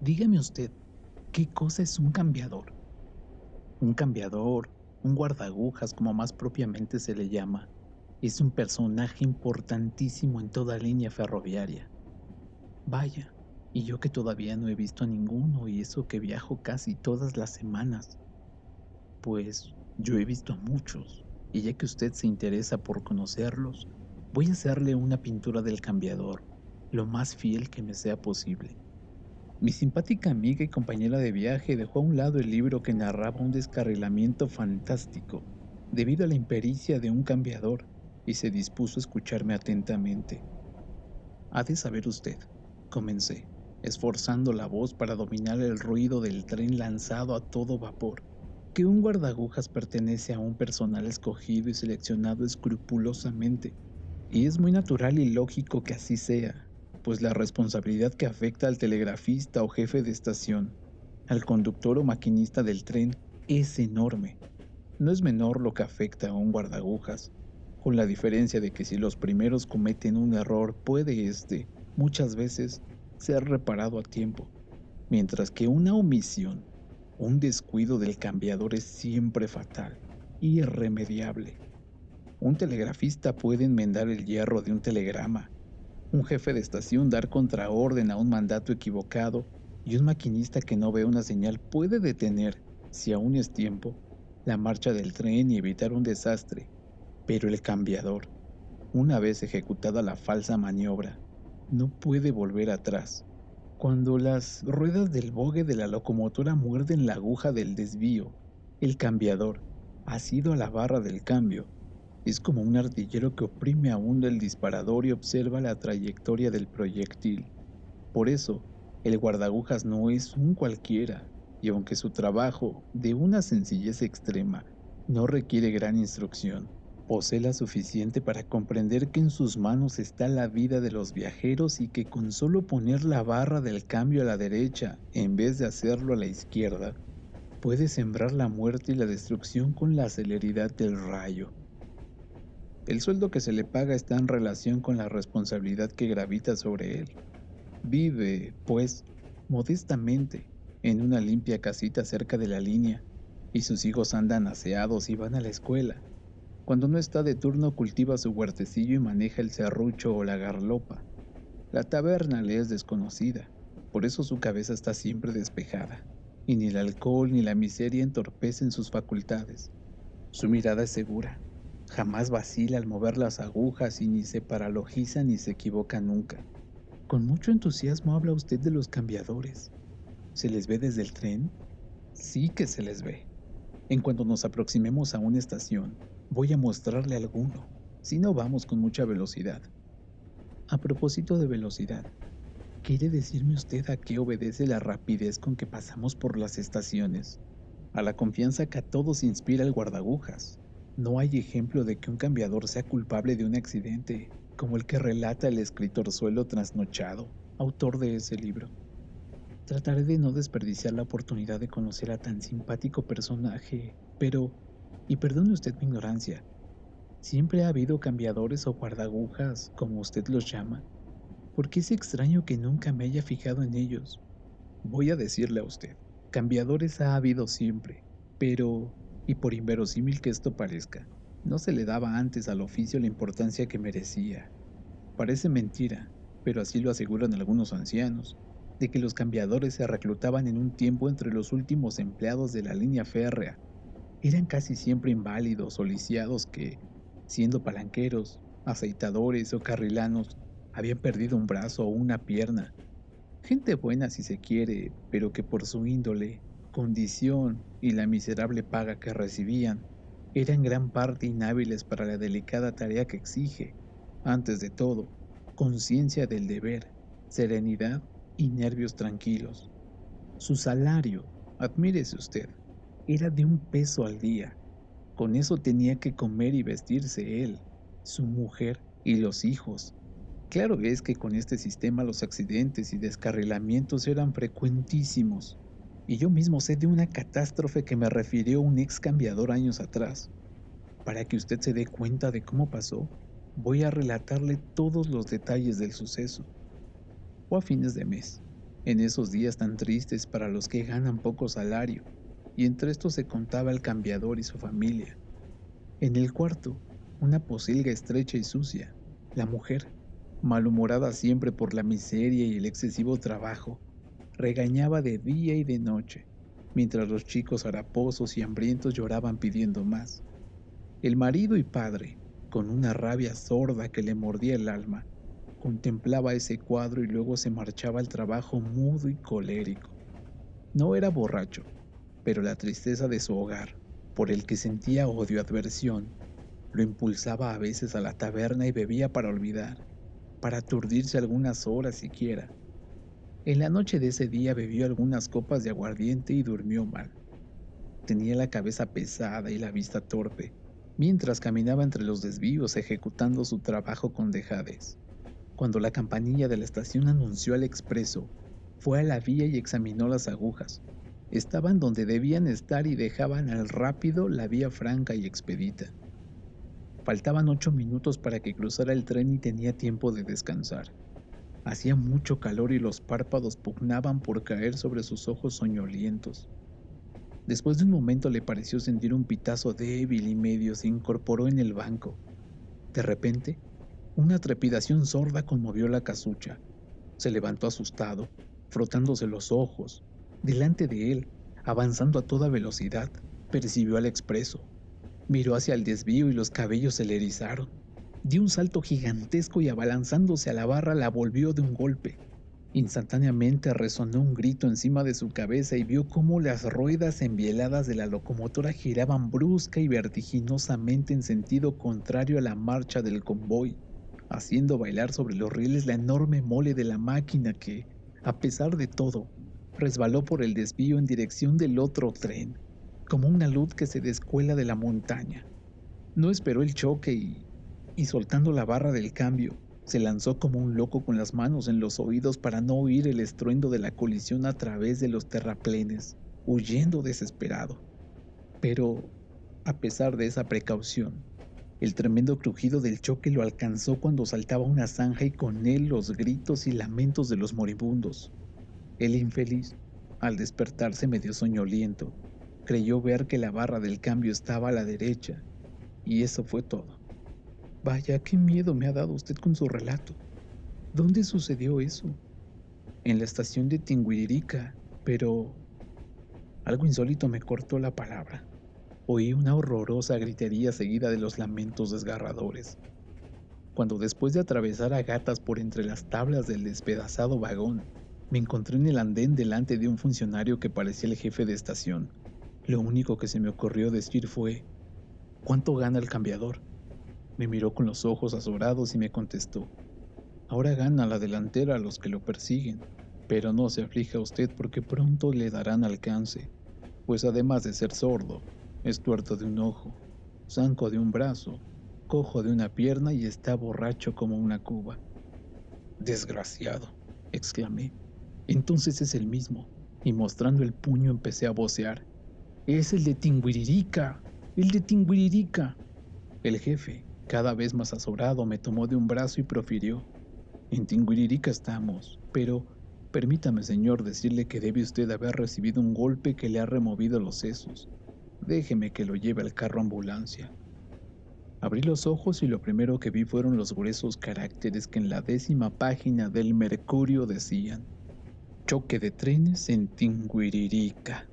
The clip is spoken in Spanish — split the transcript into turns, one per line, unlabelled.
Dígame usted, ¿qué cosa es un cambiador? Un cambiador, un guardagujas como más propiamente se le llama, es un personaje importantísimo en toda línea ferroviaria. Vaya, y yo que todavía no he visto a ninguno y eso que viajo casi todas las semanas. Pues yo he visto a muchos, y ya que usted se interesa por conocerlos, voy a hacerle una pintura del cambiador, lo más fiel que me sea posible. Mi simpática amiga y compañera de viaje dejó a un lado el libro que narraba un descarrilamiento fantástico debido a la impericia de un cambiador y se dispuso a escucharme atentamente. Ha de saber usted, comencé, esforzando la voz para dominar el ruido del tren lanzado a todo vapor, que un guardagujas pertenece a un personal escogido y seleccionado escrupulosamente, y es muy natural y lógico que así sea, pues la responsabilidad que afecta al telegrafista o jefe de estación, al conductor o maquinista del tren, es enorme. No es menor lo que afecta a un guardagujas, con la diferencia de que si los primeros cometen un error puede este, muchas veces, ser reparado a tiempo, mientras que una omisión, un descuido del cambiador es siempre fatal, irremediable. Un telegrafista puede enmendar el hierro de un telegrama, un jefe de estación dar contraorden a un mandato equivocado y un maquinista que no ve una señal puede detener, si aún es tiempo, la marcha del tren y evitar un desastre. Pero el cambiador, una vez ejecutada la falsa maniobra, no puede volver atrás. Cuando las ruedas del bogue de la locomotora muerden la aguja del desvío, el cambiador, ha sido a la barra del cambio, es como un artillero que oprime aún el disparador y observa la trayectoria del proyectil. Por eso, el guardagujas no es un cualquiera, y aunque su trabajo, de una sencillez extrema, no requiere gran instrucción, posee la suficiente para comprender que en sus manos está la vida de los viajeros y que con solo poner la barra del cambio a la derecha en vez de hacerlo a la izquierda, puede sembrar la muerte y la destrucción con la celeridad del rayo. El sueldo que se le paga está en relación con la responsabilidad que gravita sobre él. Vive, pues, modestamente, en una limpia casita cerca de la línea, y sus hijos andan aseados y van a la escuela. Cuando no está de turno cultiva su huertecillo y maneja el serrucho o la garlopa. La taberna le es desconocida, por eso su cabeza está siempre despejada, y ni el alcohol ni la miseria entorpecen sus facultades. Su mirada es segura, Jamás vacila al mover las agujas y ni se paralogiza ni se equivoca nunca. Con mucho entusiasmo habla usted de los cambiadores. ¿Se les ve desde el tren? Sí que se les ve. En cuanto nos aproximemos a una estación, voy a mostrarle alguno, si no vamos con mucha velocidad. A propósito de velocidad, ¿quiere decirme usted a qué obedece la rapidez con que pasamos por las estaciones? A la confianza que a todos inspira el guardagujas. No hay ejemplo de que un cambiador sea culpable de un accidente, como el que relata el escritor Suelo Trasnochado, autor de ese libro. Trataré de no desperdiciar la oportunidad de conocer a tan simpático personaje, pero, y perdone usted mi ignorancia, siempre ha habido cambiadores o guardagujas, como usted los llama. ¿Por qué es extraño que nunca me haya fijado en ellos? Voy a decirle a usted, cambiadores ha habido siempre, pero y por inverosímil que esto parezca, no se le daba antes al oficio la importancia que merecía. Parece mentira, pero así lo aseguran algunos ancianos, de que los cambiadores se reclutaban en un tiempo entre los últimos empleados de la línea férrea. Eran casi siempre inválidos o lisiados que, siendo palanqueros, aceitadores o carrilanos, habían perdido un brazo o una pierna. Gente buena si se quiere, pero que por su índole condición y la miserable paga que recibían eran gran parte inhábiles para la delicada tarea que exige, antes de todo, conciencia del deber, serenidad y nervios tranquilos. Su salario, admírese usted, era de un peso al día. Con eso tenía que comer y vestirse él, su mujer y los hijos. Claro es que con este sistema los accidentes y descarrilamientos eran frecuentísimos y yo mismo sé de una catástrofe que me refirió un ex cambiador años atrás. Para que usted se dé cuenta de cómo pasó, voy a relatarle todos los detalles del suceso. O a fines de mes, En esos días tan tristes para los que ganan poco salario, y entre estos se contaba el cambiador y su familia. En el cuarto, una posilga estrecha y sucia, la mujer, malhumorada siempre por la miseria y el excesivo trabajo, regañaba de día y de noche, mientras los chicos haraposos y hambrientos lloraban pidiendo más. El marido y padre, con una rabia sorda que le mordía el alma, contemplaba ese cuadro y luego se marchaba al trabajo mudo y colérico. No era borracho, pero la tristeza de su hogar, por el que sentía odio adversión, lo impulsaba a veces a la taberna y bebía para olvidar, para aturdirse algunas horas siquiera. En la noche de ese día bebió algunas copas de aguardiente y durmió mal. Tenía la cabeza pesada y la vista torpe, mientras caminaba entre los desvíos ejecutando su trabajo con dejadez. Cuando la campanilla de la estación anunció al expreso, fue a la vía y examinó las agujas, estaban donde debían estar y dejaban al rápido la vía franca y expedita. Faltaban ocho minutos para que cruzara el tren y tenía tiempo de descansar. Hacía mucho calor y los párpados pugnaban por caer sobre sus ojos soñolientos. Después de un momento le pareció sentir un pitazo débil y medio se incorporó en el banco. De repente, una trepidación sorda conmovió la casucha. Se levantó asustado, frotándose los ojos, Delante de él, avanzando a toda velocidad, percibió al expreso. Miró hacia el desvío y los cabellos se le erizaron. Dio un salto gigantesco y abalanzándose a la barra la volvió de un golpe. Instantáneamente resonó un grito encima de su cabeza y vio cómo las ruedas envieladas de la locomotora giraban brusca y vertiginosamente en sentido contrario a la marcha del convoy, haciendo bailar sobre los rieles la enorme mole de la máquina que, a pesar de todo, resbaló por el desvío en dirección del otro tren, como una luz que se descuela de la montaña. No esperó el choque y, y soltando la barra del cambio, se lanzó como un loco con las manos en los oídos para no oír el estruendo de la colisión a través de los terraplenes, huyendo desesperado. Pero, a pesar de esa precaución, el tremendo crujido del choque lo alcanzó cuando saltaba una zanja y con él los gritos y lamentos de los moribundos. El infeliz, al despertarse medio soñoliento, creyó ver que la barra del cambio estaba a la derecha, y eso fue todo. Vaya, qué miedo me ha dado usted con su relato. ¿Dónde sucedió eso? En la estación de Tinguiririca, pero... Algo insólito me cortó la palabra. Oí una horrorosa gritería seguida de los lamentos desgarradores. Cuando después de atravesar a gatas por entre las tablas del despedazado vagón, me encontré en el andén delante de un funcionario que parecía el jefe de estación. Lo único que se me ocurrió decir fue, ¿cuánto gana el cambiador? Me miró con los ojos azorados y me contestó, ahora gana la delantera a los que lo persiguen, pero no se aflija usted porque pronto le darán alcance, pues además de ser sordo, es tuerto de un ojo, zanco de un brazo, cojo de una pierna y está borracho como una cuba. Desgraciado, exclamé. Entonces es el mismo, y mostrando el puño empecé a vocear. Es el de Tinguiririca, el de Tinguiririca. El jefe, cada vez más azorado, me tomó de un brazo y profirió. En Tinguiririca estamos, pero permítame, señor, decirle que debe usted haber recibido un golpe que le ha removido los sesos. Déjeme que lo lleve al carro ambulancia. Abrí los ojos y lo primero que vi fueron los gruesos caracteres que en la décima página del Mercurio decían choque de trenes en Tinguiririca.